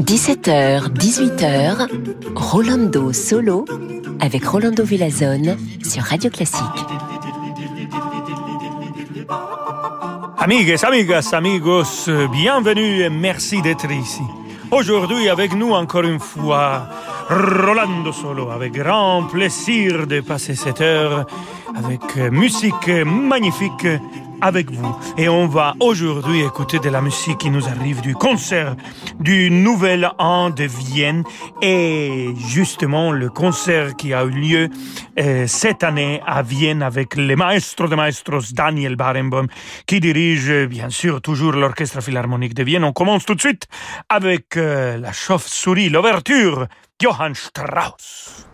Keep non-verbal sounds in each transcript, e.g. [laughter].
17h, 18h, Rolando Solo avec Rolando Villazone sur Radio Classique. Amigues, amigas, amigos, bienvenue et merci d'être ici. Aujourd'hui avec nous encore une fois, Rolando Solo, avec grand plaisir de passer cette heure avec musique magnifique avec vous. Et on va aujourd'hui écouter de la musique qui nous arrive du concert du Nouvel An de Vienne et justement le concert qui a eu lieu euh, cette année à Vienne avec le maestro de maestros Daniel Barenboim qui dirige bien sûr toujours l'Orchestre Philharmonique de Vienne. On commence tout de suite avec euh, la chauve-souris, l'ouverture, Johann Strauss.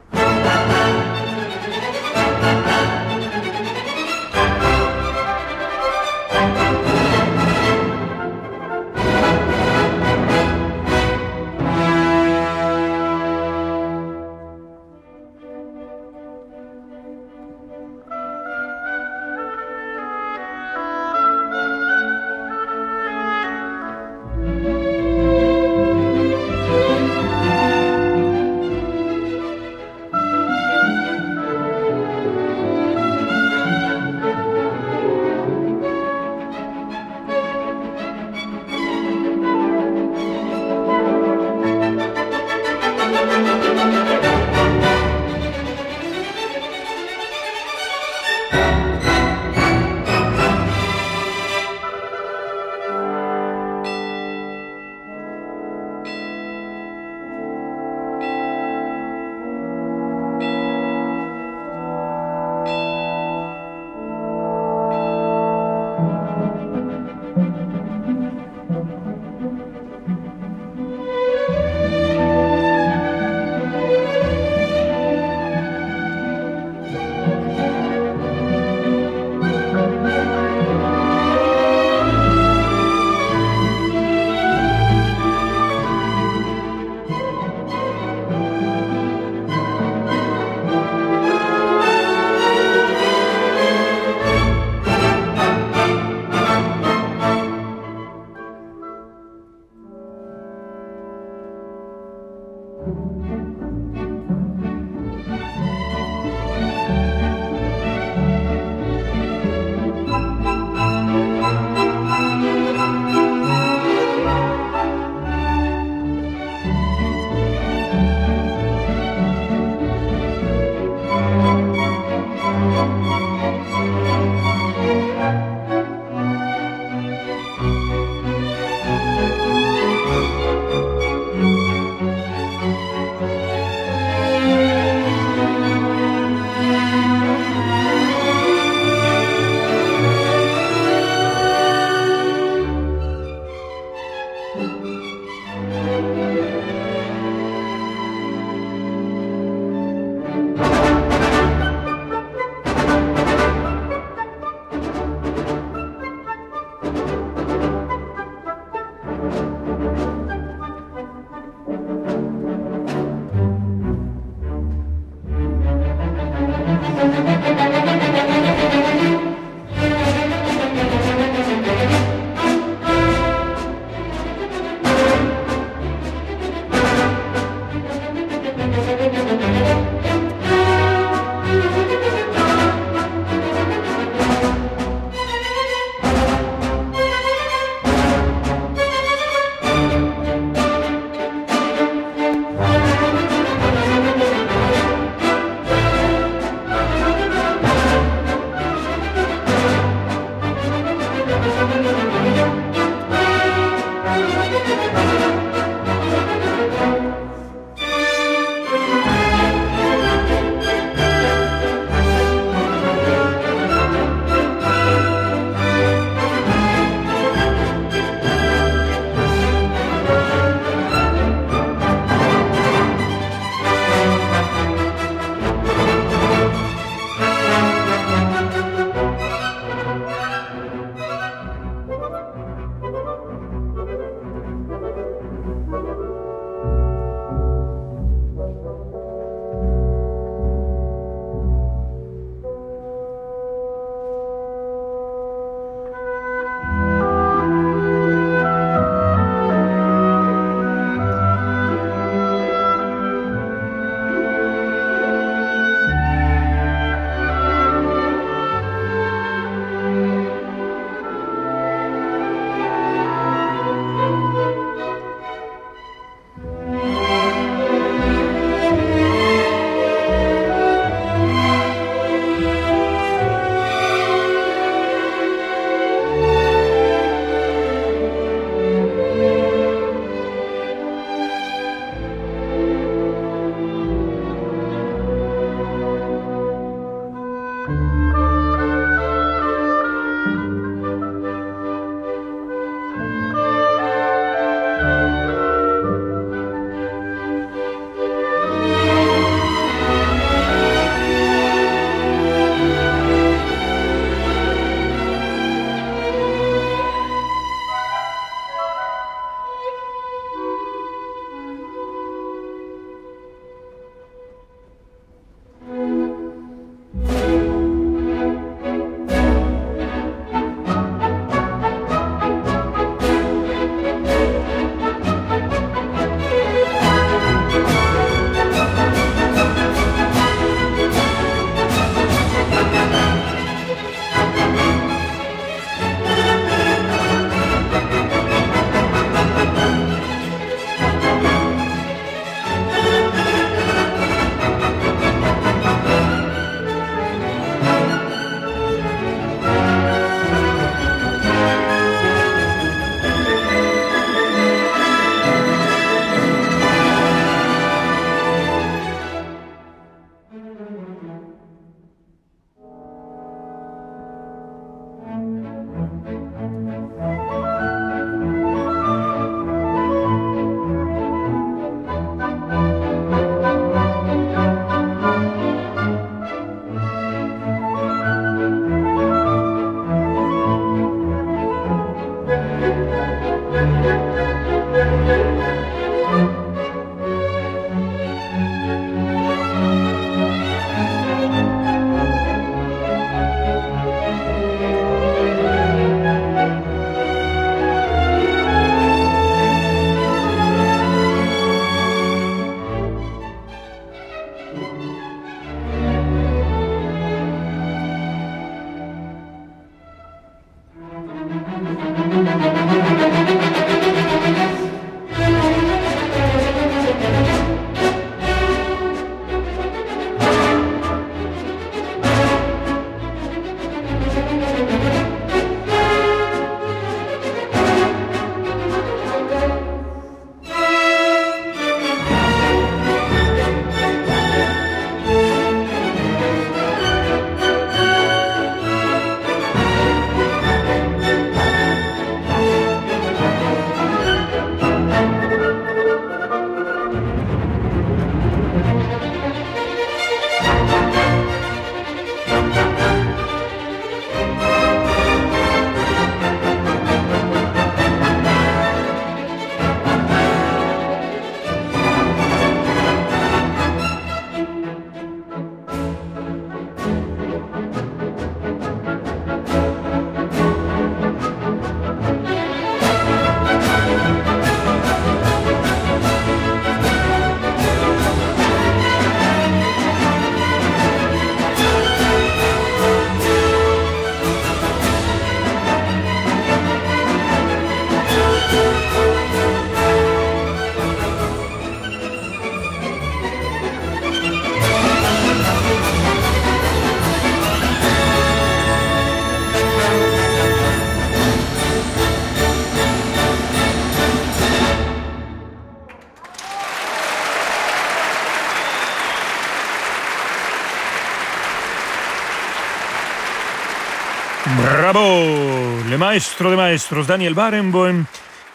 Bravo Le maestro de maestros, Daniel Barenboim,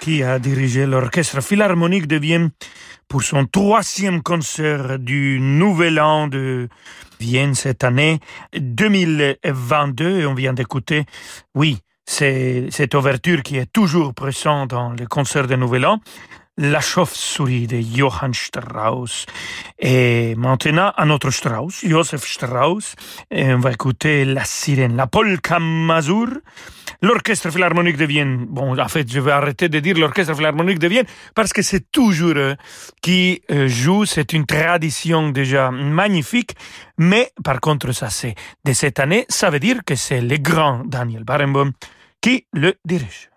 qui a dirigé l'Orchestre Philharmonique de Vienne pour son troisième concert du Nouvel An de Vienne cette année 2022. Et on vient d'écouter, oui, c'est cette ouverture qui est toujours présente dans le concert de Nouvel An. La chauve-souris de Johann Strauss. Et maintenant, un autre Strauss, Joseph Strauss. On va écouter la sirène, la polka mazur. L'Orchestre Philharmonique de Vienne. Bon, en fait, je vais arrêter de dire l'Orchestre Philharmonique de Vienne parce que c'est toujours eux qui euh, joue. C'est une tradition déjà magnifique. Mais par contre, ça c'est de cette année. Ça veut dire que c'est le grand Daniel Barenboim qui le dirige.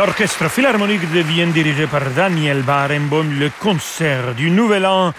L'Orchestre Philharmonique de Vienne dirigé par Daniel Barenboim, le concert du Nouvel An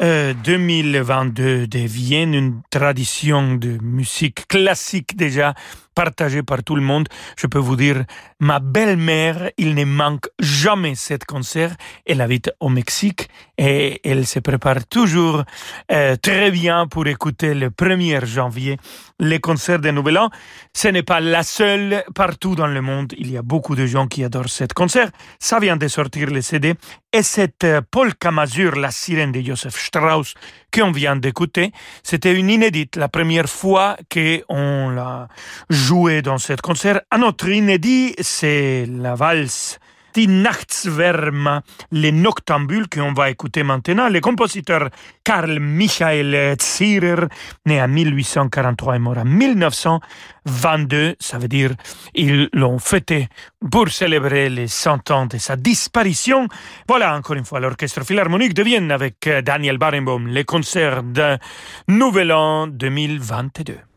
2022 euh, de Vienne, une tradition de musique classique déjà partagé par tout le monde. Je peux vous dire, ma belle-mère, il ne manque jamais cet concert. Elle habite au Mexique et elle se prépare toujours euh, très bien pour écouter le 1er janvier les concerts de Nouvel An. Ce n'est pas la seule partout dans le monde. Il y a beaucoup de gens qui adorent cet concert. Ça vient de sortir le CD. Et cette euh, polka la sirène de Joseph Strauss, qu'on vient d'écouter, c'était une inédite, la première fois qu'on l'a joué dans ce concert. Un autre inédit, c'est la valse Die Nachtswärme, les noctambules qu'on va écouter maintenant. Le compositeur Karl Michael Zierer, né en 1843 et mort en 1922, ça veut dire ils l'ont fêté pour célébrer les 100 ans de sa disparition. Voilà encore une fois l'orchestre philharmonique de Vienne avec Daniel Barenboim, les concerts de Nouvel An 2022.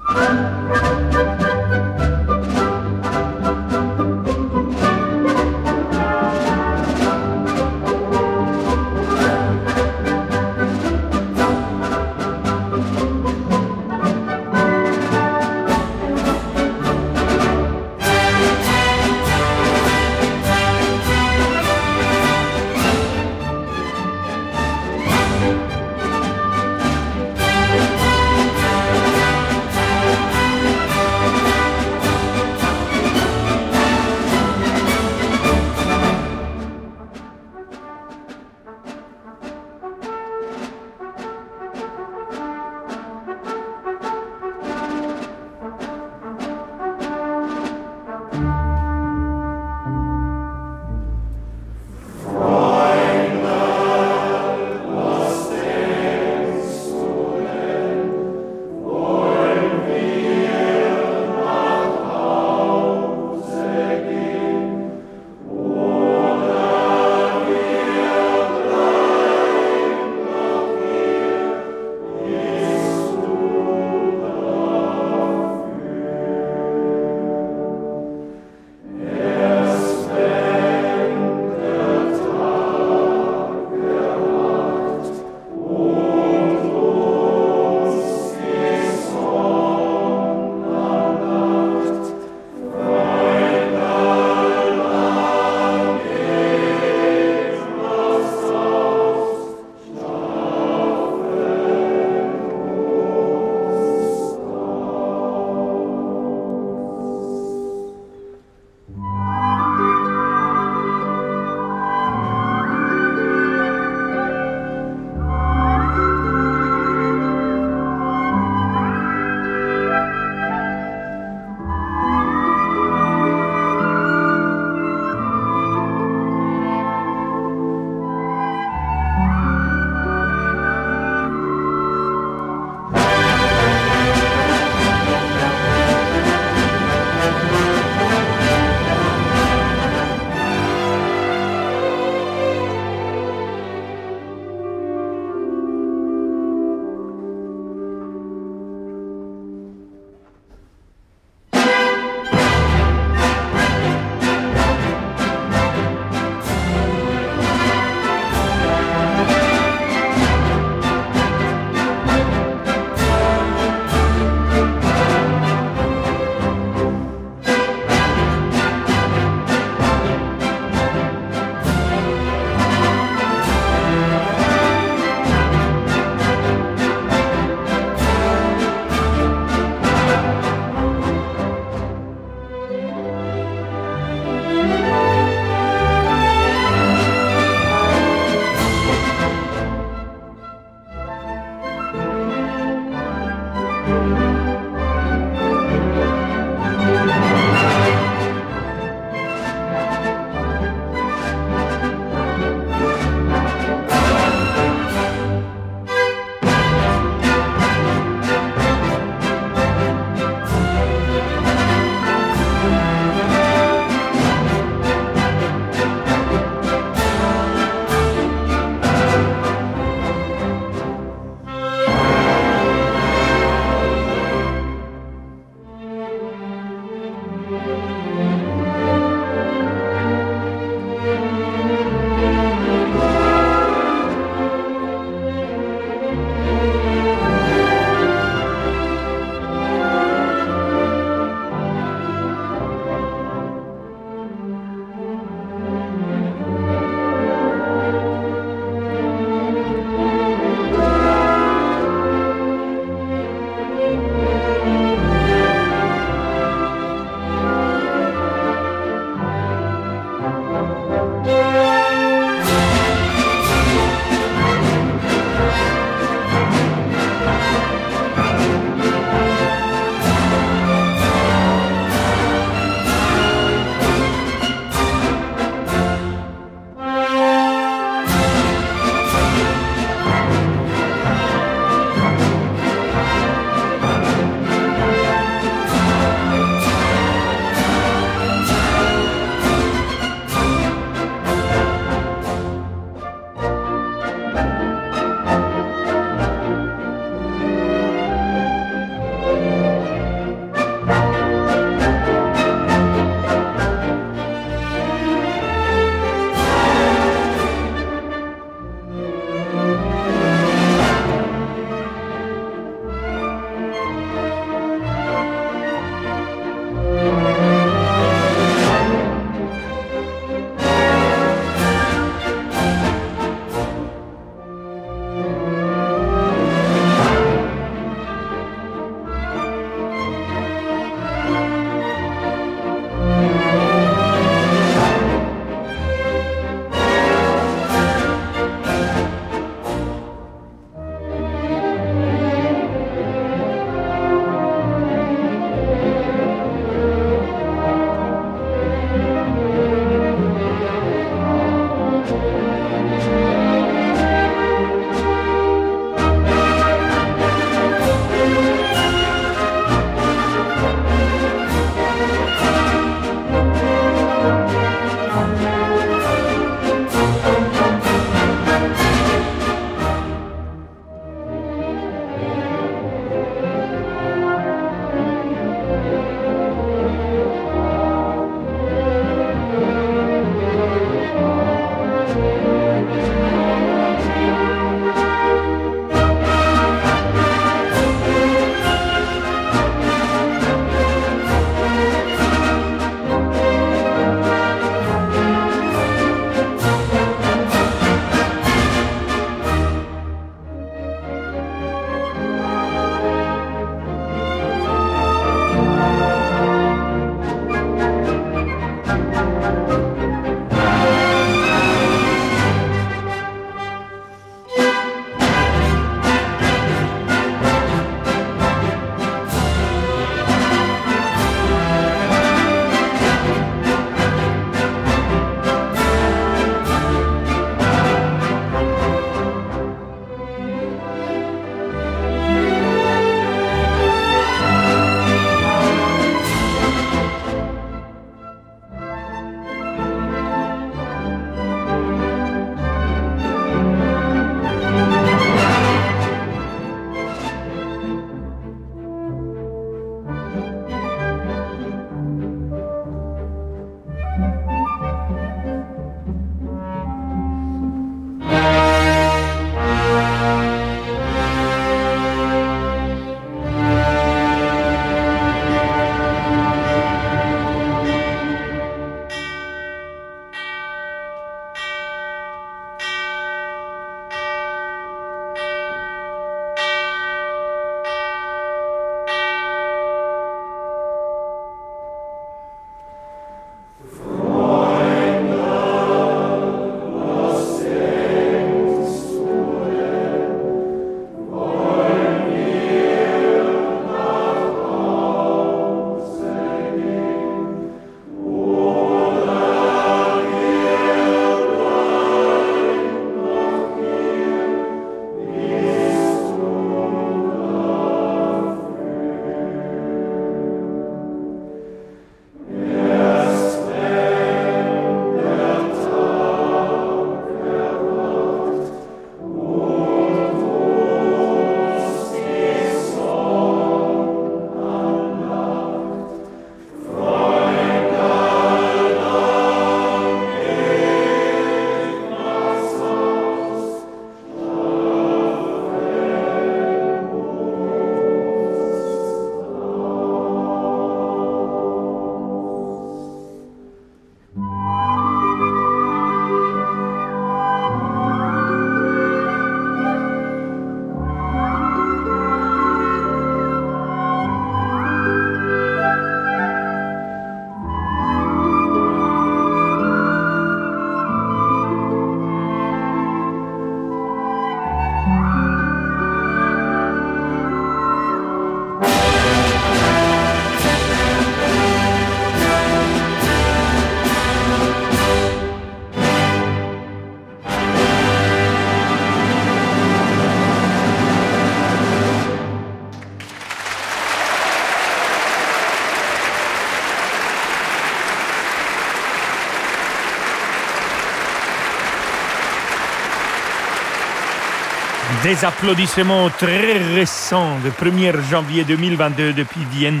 Des applaudissements très récents de 1er janvier 2022 depuis Vienne,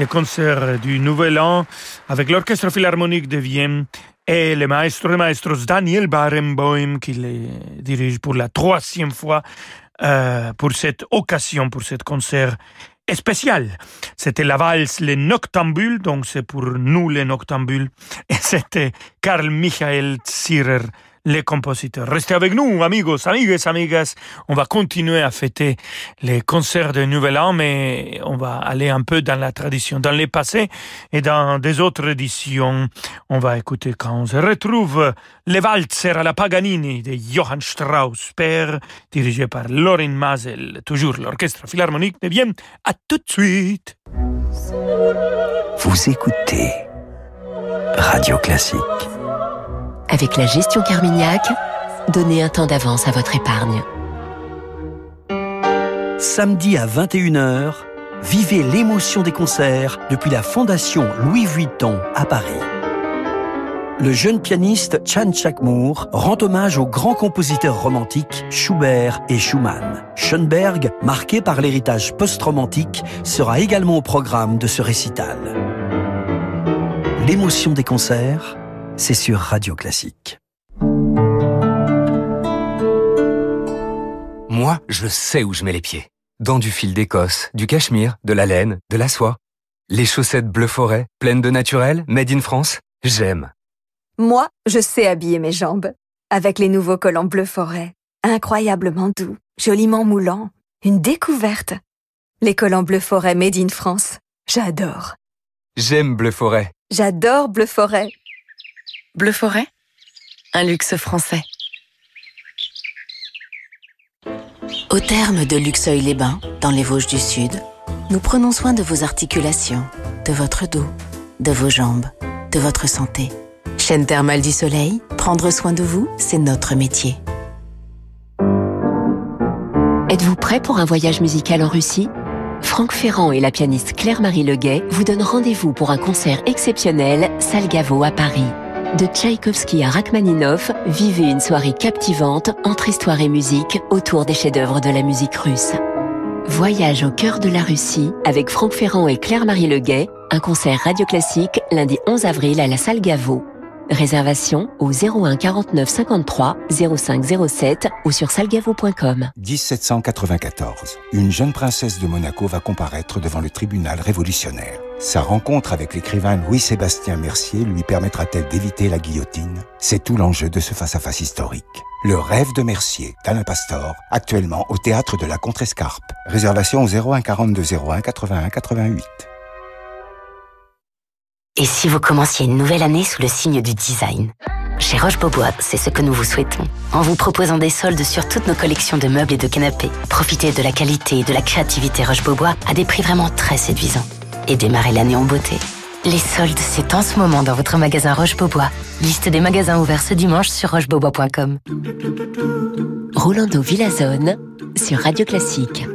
le concert du Nouvel An avec l'Orchestre Philharmonique de Vienne et le maestro de maestros Daniel Barenboim qui les dirige pour la troisième fois euh, pour cette occasion, pour ce concert spécial. C'était la valse Les Noctambules, donc c'est pour nous les Noctambules, et c'était Karl Michael Zirer les compositeurs. Restez avec nous, amigos, amigues, amigas. On va continuer à fêter les concerts de Nouvel An, mais on va aller un peu dans la tradition, dans les passés et dans des autres éditions. On va écouter quand on se retrouve les Walzer à la Paganini de Johann Strauss, père, dirigé par Lorin Masel, toujours l'Orchestre Philharmonique de Vienne. À tout de suite. Vous écoutez Radio Classique. Avec la gestion Carmignac, donnez un temps d'avance à votre épargne. Samedi à 21h, vivez l'émotion des concerts depuis la Fondation Louis Vuitton à Paris. Le jeune pianiste Chan Chakmour rend hommage aux grands compositeurs romantiques Schubert et Schumann. Schoenberg, marqué par l'héritage post-romantique, sera également au programme de ce récital. L'émotion des concerts, c'est sur Radio Classique. Moi, je sais où je mets les pieds. Dans du fil d'Écosse, du cachemire, de la laine, de la soie. Les chaussettes bleu forêt, pleines de naturel, made in France, j'aime. Moi, je sais habiller mes jambes. Avec les nouveaux collants bleu forêt. Incroyablement doux, joliment moulants. Une découverte. Les collants bleu forêt made in France. J'adore. J'aime bleu forêt. J'adore bleu forêt. Bleu Forêt, un luxe français. Au terme de Luxeuil-les-Bains, dans les Vosges du Sud, nous prenons soin de vos articulations, de votre dos, de vos jambes, de votre santé. Chaîne thermale du soleil, prendre soin de vous, c'est notre métier. Êtes-vous prêt pour un voyage musical en Russie? Franck Ferrand et la pianiste Claire-Marie Leguet vous donnent rendez-vous pour un concert exceptionnel Salgavo à Paris. De Tchaïkovski à Rachmaninov, vivez une soirée captivante entre histoire et musique autour des chefs-d'œuvre de la musique russe. Voyage au cœur de la Russie avec Franck Ferrand et Claire-Marie Leguet, un concert radio classique lundi 11 avril à la salle Gaveau. Réservation au 01 49 53 05 07 ou sur salgavo.com. 1794. Une jeune princesse de Monaco va comparaître devant le tribunal révolutionnaire. Sa rencontre avec l'écrivain Louis-Sébastien Mercier lui permettra-t-elle d'éviter la guillotine? C'est tout l'enjeu de ce face-à-face historique. Le rêve de Mercier, d'Alain Pastor, actuellement au théâtre de la Contrescarpe. Réservation au 01 42 01 81 88. Et si vous commenciez une nouvelle année sous le signe du design Chez Roche-Beaubois, c'est ce que nous vous souhaitons. En vous proposant des soldes sur toutes nos collections de meubles et de canapés, profitez de la qualité et de la créativité Roche-Beaubois à des prix vraiment très séduisants. Et démarrez l'année en beauté. Les soldes, c'est en ce moment dans votre magasin Roche-Beaubois. Liste des magasins ouverts ce dimanche sur rochebeaubois.com. Rolando Villazone sur Radio Classique.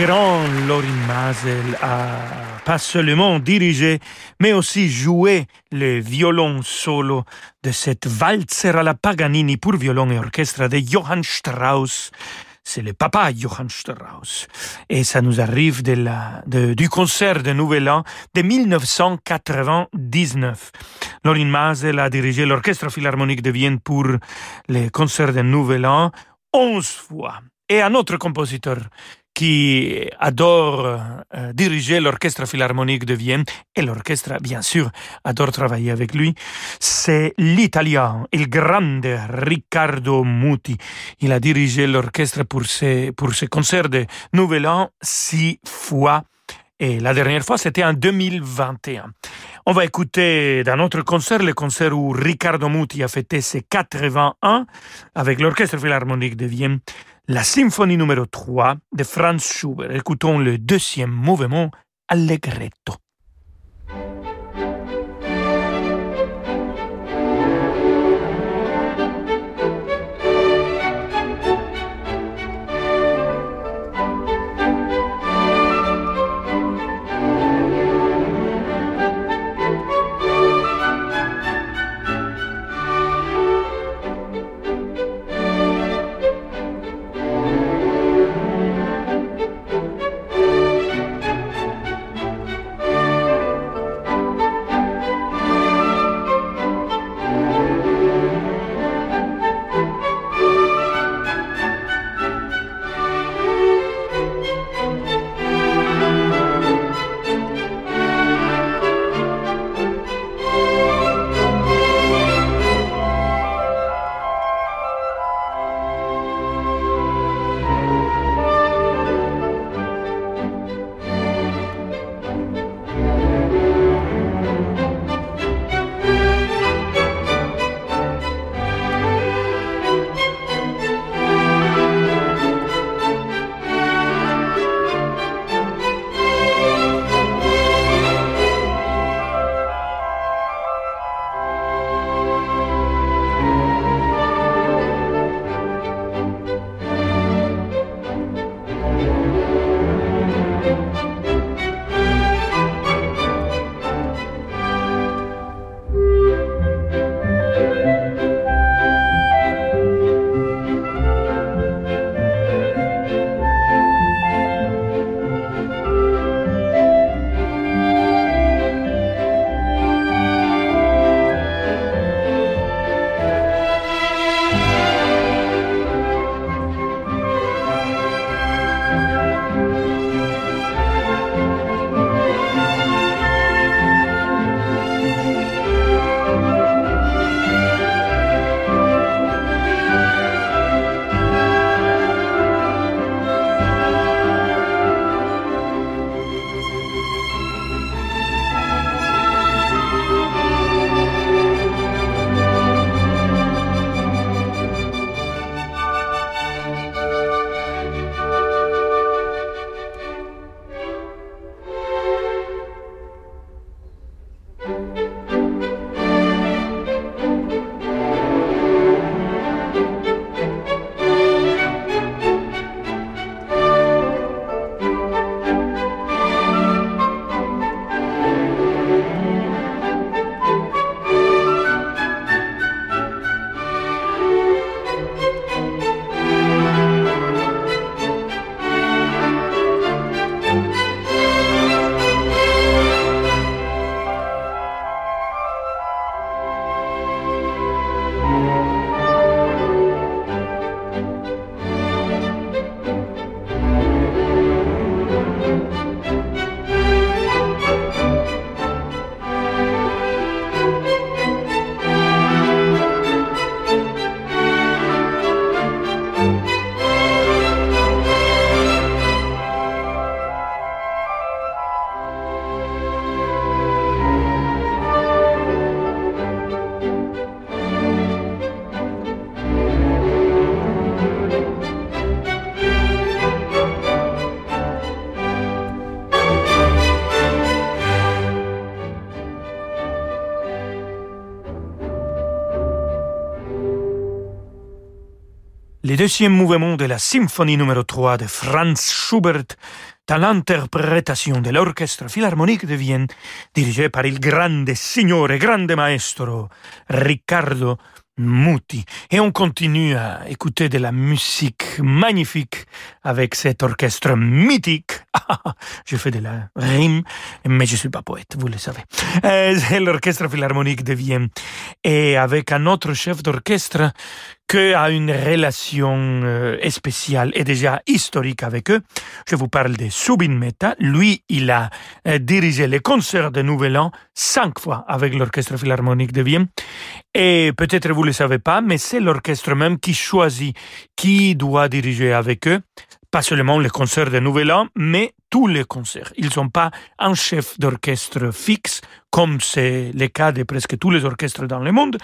Grand Lorin Mazel a pas seulement dirigé, mais aussi joué le violon solo de cette valzer à la Paganini pour violon et orchestre de Johann Strauss. C'est le papa Johann Strauss. Et ça nous arrive du concert de Nouvel An de 1999. Lorin Mazel a dirigé l'Orchestre Philharmonique de Vienne pour les concerts de Nouvel An onze fois. Et un autre compositeur qui adore euh, diriger l'orchestre philharmonique de Vienne et l'orchestre, bien sûr, adore travailler avec lui, c'est l'italien, il grande Riccardo Muti. Il a dirigé l'orchestre pour ses, pour ses concerts de Nouvel An six fois. Et la dernière fois, c'était en 2021. On va écouter dans notre concert, le concert où Riccardo Muti a fêté ses 81 avec l'Orchestre Philharmonique de Vienne, la symphonie numéro 3 de Franz Schubert. Écoutons le deuxième mouvement, Allegretto. Deuxième mouvement de la symphonie numéro 3 de Franz Schubert dans l'interprétation de l'Orchestre Philharmonique de Vienne dirigé par il grande signore, grande maestro Riccardo Muti. Et on continue à écouter de la musique magnifique avec cet orchestre mythique. [laughs] je fais de la rime, mais je suis pas poète, vous le savez. Euh, c'est l'orchestre philharmonique de Vienne. Et avec un autre chef d'orchestre qui a une relation euh, spéciale et déjà historique avec eux. Je vous parle de Subin Mehta. Lui, il a euh, dirigé les concerts de Nouvel An cinq fois avec l'Orchestre Philharmonique de Vienne. Et peut-être vous ne le savez pas, mais c'est l'orchestre même qui choisit qui doit diriger avec eux pas seulement les concerts de Nouvel An, mais tous les concerts. Ils n'ont pas un chef d'orchestre fixe, comme c'est le cas de presque tous les orchestres dans le monde.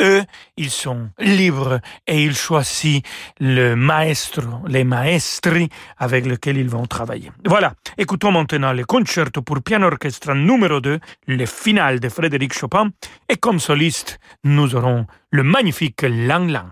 Eux, ils sont libres et ils choisissent le maestro, les maestri avec lesquels ils vont travailler. Voilà. Écoutons maintenant le concerto pour piano orchestre numéro 2, le final de Frédéric Chopin. Et comme soliste, nous aurons le magnifique Lang Lang.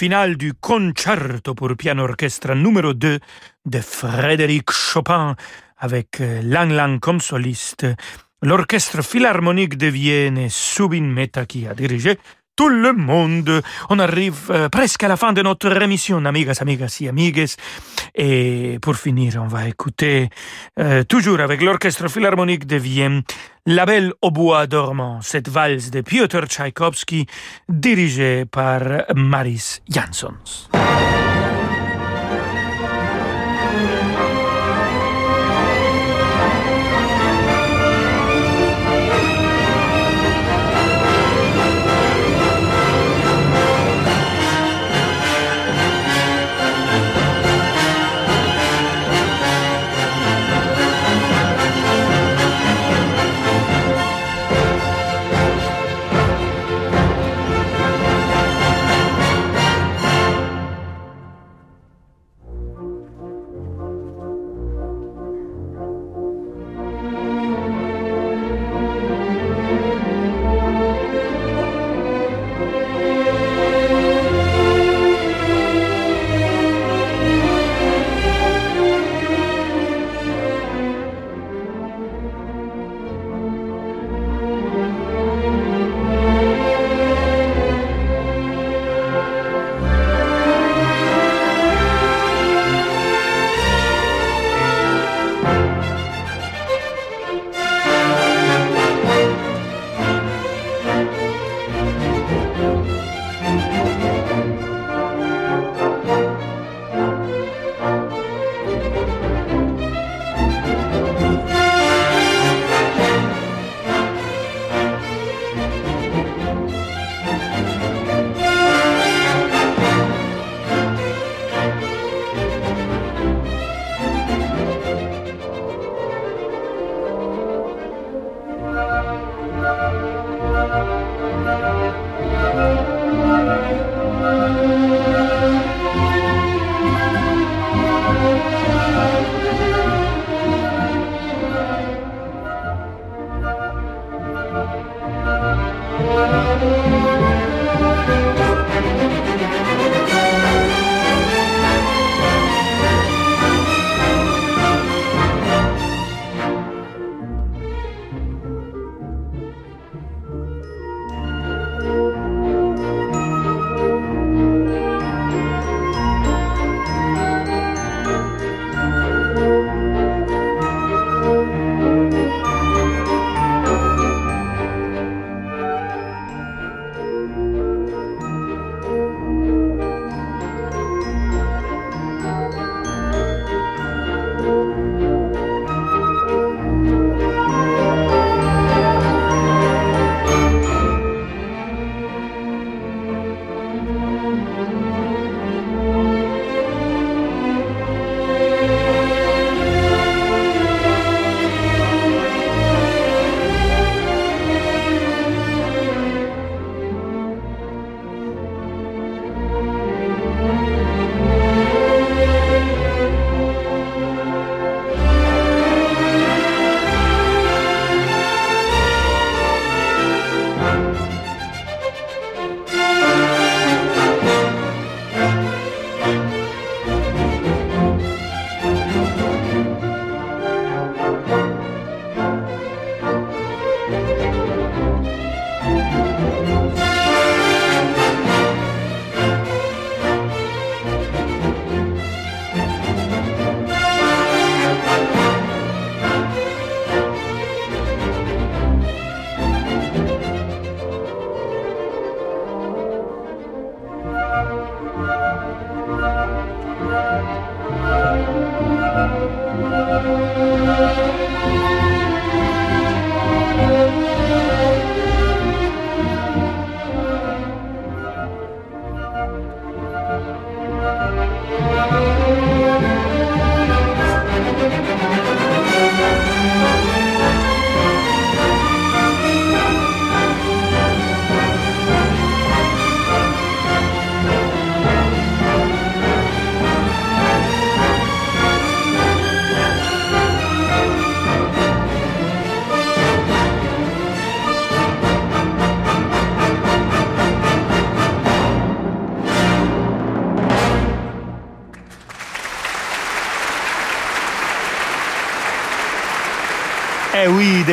Le final du concerto pour piano orchestre numéro 2 de Frédéric Chopin avec euh, Lang Lang comme soliste, l'orchestre philharmonique de Vienne Subin Meta qui a dirigé tout le monde. On arrive euh, presque à la fin de notre émission, amigas, amigas et amigues. Et pour finir, on va écouter, euh, toujours avec l'Orchestre Philharmonique de Vienne, La Belle au bois dormant, cette valse de Piotr Tchaïkovski, dirigée par Maris Jansons.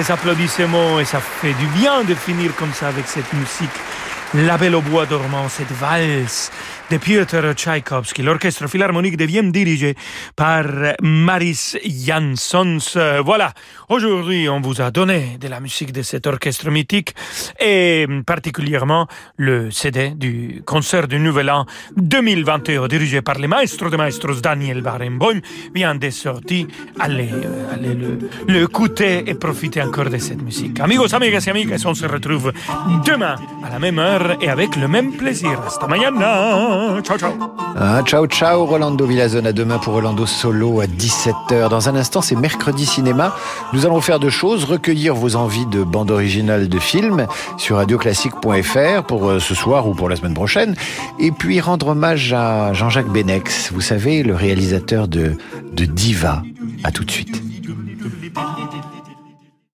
Applaudissements et ça fait du bien de finir comme ça avec cette musique. La Belle au bois dormant, cette valse de Piotr Tchaïkovski. L'orchestre philharmonique de Vienne dirigé par Maris Jansons. Voilà, aujourd'hui on vous a donné de la musique de cet orchestre mythique et particulièrement le CD du concert du Nouvel An 2021 dirigé par le maestro de maestros Daniel Barenboim vient de sortir. Allez, euh, allez le, le écouter et profiter encore de cette musique. Amigos, amigas et amigas, on se retrouve demain à la même heure et avec le même plaisir. Hasta mañana! Ciao, ciao. Ah, ciao, ciao, Rolando Villazone. À demain pour Rolando Solo à 17h. Dans un instant, c'est mercredi cinéma. Nous allons faire deux choses. Recueillir vos envies de bande originale de films sur radioclassique.fr pour euh, ce soir ou pour la semaine prochaine. Et puis rendre hommage à Jean-Jacques Benex. Vous savez, le réalisateur de, de Diva. À tout de suite.